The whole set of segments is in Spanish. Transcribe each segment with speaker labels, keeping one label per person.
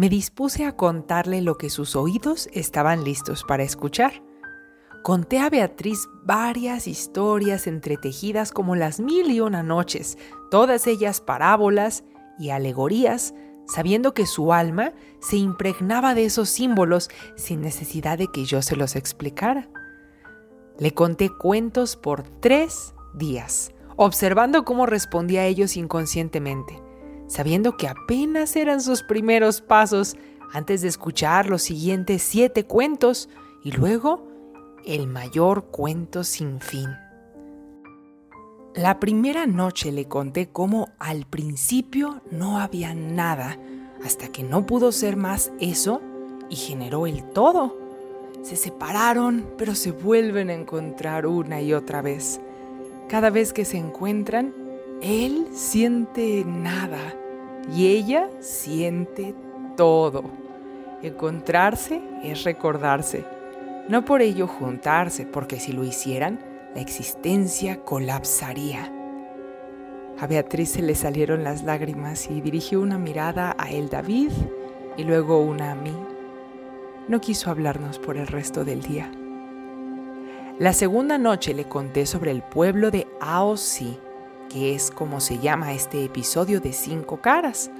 Speaker 1: me dispuse a contarle lo que sus oídos estaban listos para escuchar. Conté a Beatriz varias historias entretejidas como las mil y una noches, todas ellas parábolas y alegorías, sabiendo que su alma se impregnaba de esos símbolos sin necesidad de que yo se los explicara. Le conté cuentos por tres días, observando cómo respondía a ellos inconscientemente, sabiendo que apenas eran sus primeros pasos antes de escuchar los siguientes siete cuentos y luego el mayor cuento sin fin. La primera noche le conté cómo al principio no había nada, hasta que no pudo ser más eso y generó el todo. Se separaron, pero se vuelven a encontrar una y otra vez. Cada vez que se encuentran, él siente nada y ella siente todo. Encontrarse es recordarse no por ello juntarse, porque si lo hicieran, la existencia colapsaría. A Beatriz se le salieron las lágrimas y dirigió una mirada a el David y luego una a mí. No quiso hablarnos por el resto del día. La segunda noche le conté sobre el pueblo de Aossi, que es como se llama este episodio de cinco caras.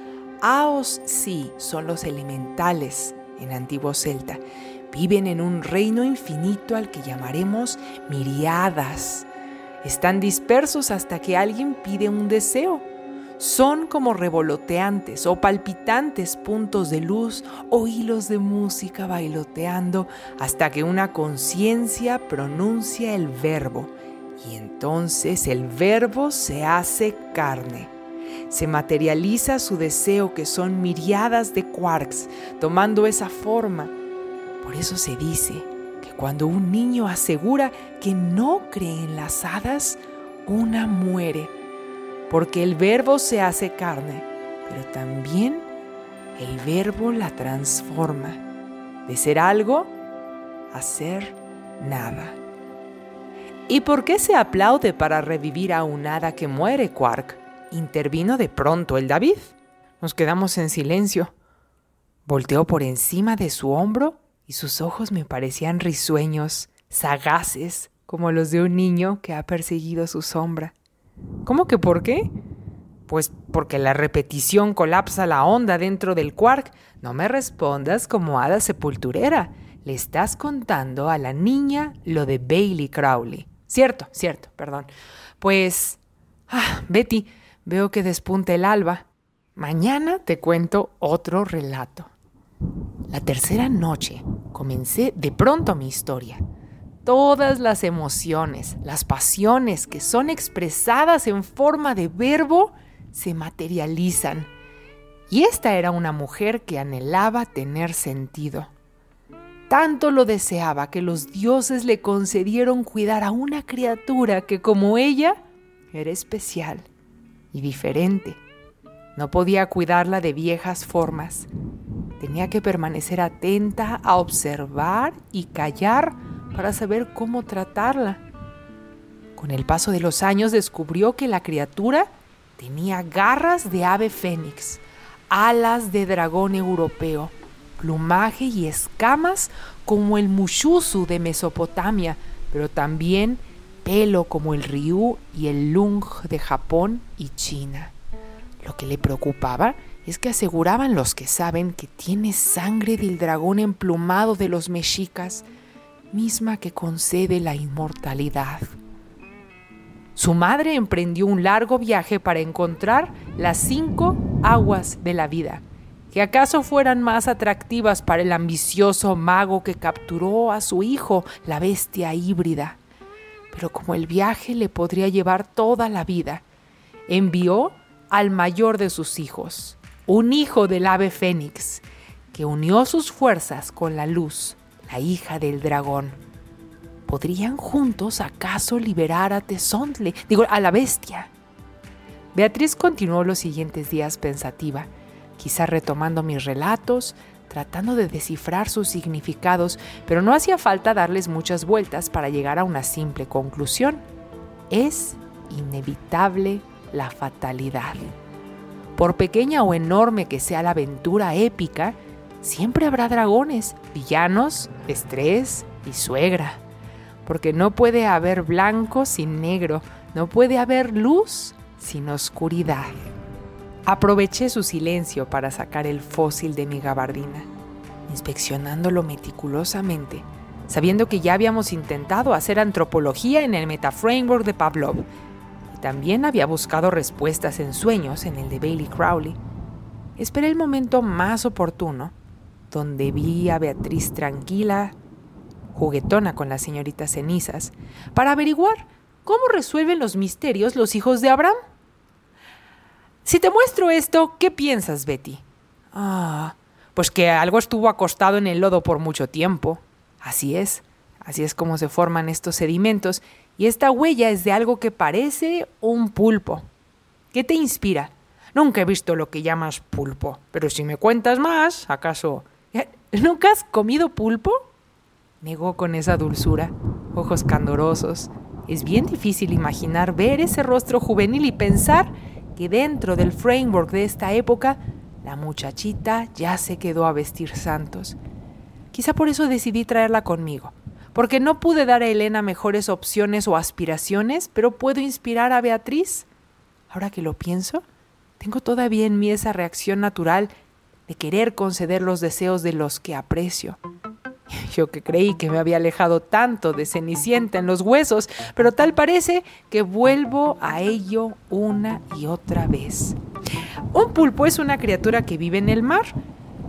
Speaker 1: Aossi son los elementales en antiguo celta Viven en un reino infinito al que llamaremos miriadas. Están dispersos hasta que alguien pide un deseo. Son como revoloteantes o palpitantes puntos de luz o hilos de música bailoteando hasta que una conciencia pronuncia el verbo y entonces el verbo se hace carne. Se materializa su deseo que son miriadas de quarks, tomando esa forma por eso se dice que cuando un niño asegura que no cree en las hadas, una muere, porque el verbo se hace carne, pero también el verbo la transforma de ser algo a ser nada. ¿Y por qué se aplaude para revivir a un hada que muere, Quark? Intervino de pronto el David. Nos quedamos en silencio. Volteó por encima de su hombro y sus ojos me parecían risueños, sagaces, como los de un niño que ha perseguido su sombra. ¿Cómo que por qué? Pues porque la repetición colapsa la onda dentro del quark. No me respondas como hada sepulturera. Le estás contando a la niña lo de Bailey Crowley. Cierto, cierto, perdón. Pues, ah, Betty, veo que despunta el alba. Mañana te cuento otro relato. La tercera noche comencé de pronto mi historia. Todas las emociones, las pasiones que son expresadas en forma de verbo se materializan. Y esta era una mujer que anhelaba tener sentido. Tanto lo deseaba que los dioses le concedieron cuidar a una criatura que como ella era especial y diferente. No podía cuidarla de viejas formas, Tenía que permanecer atenta a observar y callar para saber cómo tratarla. Con el paso de los años descubrió que la criatura tenía garras de ave fénix, alas de dragón europeo, plumaje y escamas como el mushusu de Mesopotamia, pero también pelo como el ryu y el lung de Japón y China. Lo que le preocupaba es que aseguraban los que saben que tiene sangre del dragón emplumado de los mexicas, misma que concede la inmortalidad. Su madre emprendió un largo viaje para encontrar las cinco aguas de la vida, que acaso fueran más atractivas para el ambicioso mago que capturó a su hijo, la bestia híbrida. Pero como el viaje le podría llevar toda la vida, envió al mayor de sus hijos, un hijo del ave fénix, que unió sus fuerzas con la luz, la hija del dragón. ¿Podrían juntos acaso liberar a Tesontle, digo, a la bestia? Beatriz continuó los siguientes días pensativa, quizá retomando mis relatos, tratando de descifrar sus significados, pero no hacía falta darles muchas vueltas para llegar a una simple conclusión. Es inevitable la fatalidad. Por pequeña o enorme que sea la aventura épica, siempre habrá dragones, villanos, estrés y suegra. Porque no puede haber blanco sin negro, no puede haber luz sin oscuridad. Aproveché su silencio para sacar el fósil de mi gabardina, inspeccionándolo meticulosamente, sabiendo que ya habíamos intentado hacer antropología en el metaframework de Pavlov y también había buscado respuestas en sueños en el de Bailey Crowley. Esperé el momento más oportuno, donde vi a Beatriz tranquila, juguetona con las señoritas cenizas, para averiguar cómo resuelven los misterios los hijos de Abraham. Si te muestro esto, ¿qué piensas, Betty? Ah, pues que algo estuvo acostado en el lodo por mucho tiempo. Así es, así es como se forman estos sedimentos, y esta huella es de algo que parece un pulpo. ¿Qué te inspira? Nunca he visto lo que llamas pulpo, pero si me cuentas más, ¿acaso... ¿Eh? ¿Nunca has comido pulpo? Negó con esa dulzura, ojos candorosos. Es bien difícil imaginar ver ese rostro juvenil y pensar que dentro del framework de esta época, la muchachita ya se quedó a vestir santos. Quizá por eso decidí traerla conmigo, porque no pude dar a Elena mejores opciones o aspiraciones, pero puedo inspirar a Beatriz. Ahora que lo pienso, tengo todavía en mí esa reacción natural de querer conceder los deseos de los que aprecio. Yo que creí que me había alejado tanto de Cenicienta en los huesos, pero tal parece que vuelvo a ello una y otra vez. Un pulpo es una criatura que vive en el mar.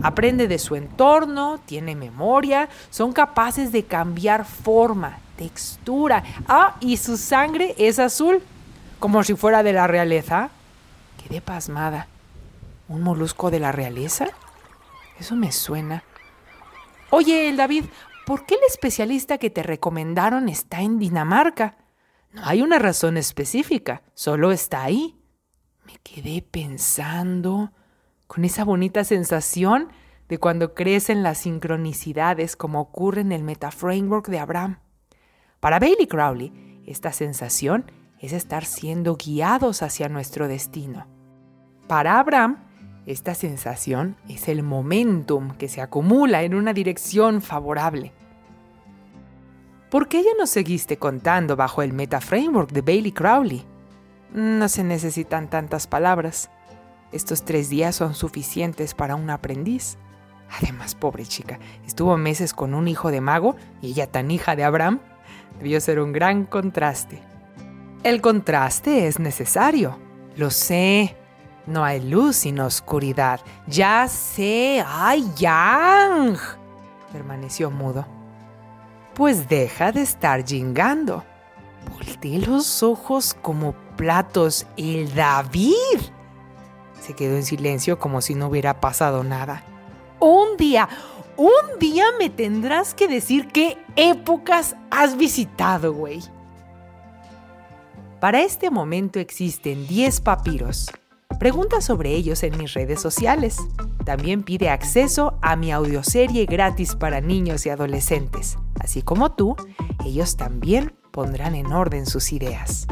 Speaker 1: Aprende de su entorno, tiene memoria, son capaces de cambiar forma, textura. Ah, y su sangre es azul, como si fuera de la realeza. Quedé pasmada. ¿Un molusco de la realeza? Eso me suena. Oye, el David, ¿por qué el especialista que te recomendaron está en Dinamarca? No hay una razón específica, solo está ahí. Me quedé pensando con esa bonita sensación de cuando crecen las sincronicidades como ocurre en el metaframework de Abraham. Para Bailey Crowley, esta sensación es estar siendo guiados hacia nuestro destino. Para Abraham, esta sensación es el momentum que se acumula en una dirección favorable. ¿Por qué ya no seguiste contando bajo el metaframework de Bailey Crowley? No se necesitan tantas palabras. Estos tres días son suficientes para un aprendiz. Además, pobre chica, estuvo meses con un hijo de mago y ella tan hija de Abraham. Debió ser un gran contraste. El contraste es necesario. Lo sé, no hay luz sin oscuridad. Ya sé. ¡Ay, Yang! Permaneció mudo. Pues deja de estar jingando. Volteé los ojos como platos. ¡El David! Se quedó en silencio como si no hubiera pasado nada. Un día, un día me tendrás que decir qué épocas has visitado, güey. Para este momento existen 10 papiros Pregunta sobre ellos en mis redes sociales. También pide acceso a mi audioserie gratis para niños y adolescentes. Así como tú, ellos también pondrán en orden sus ideas.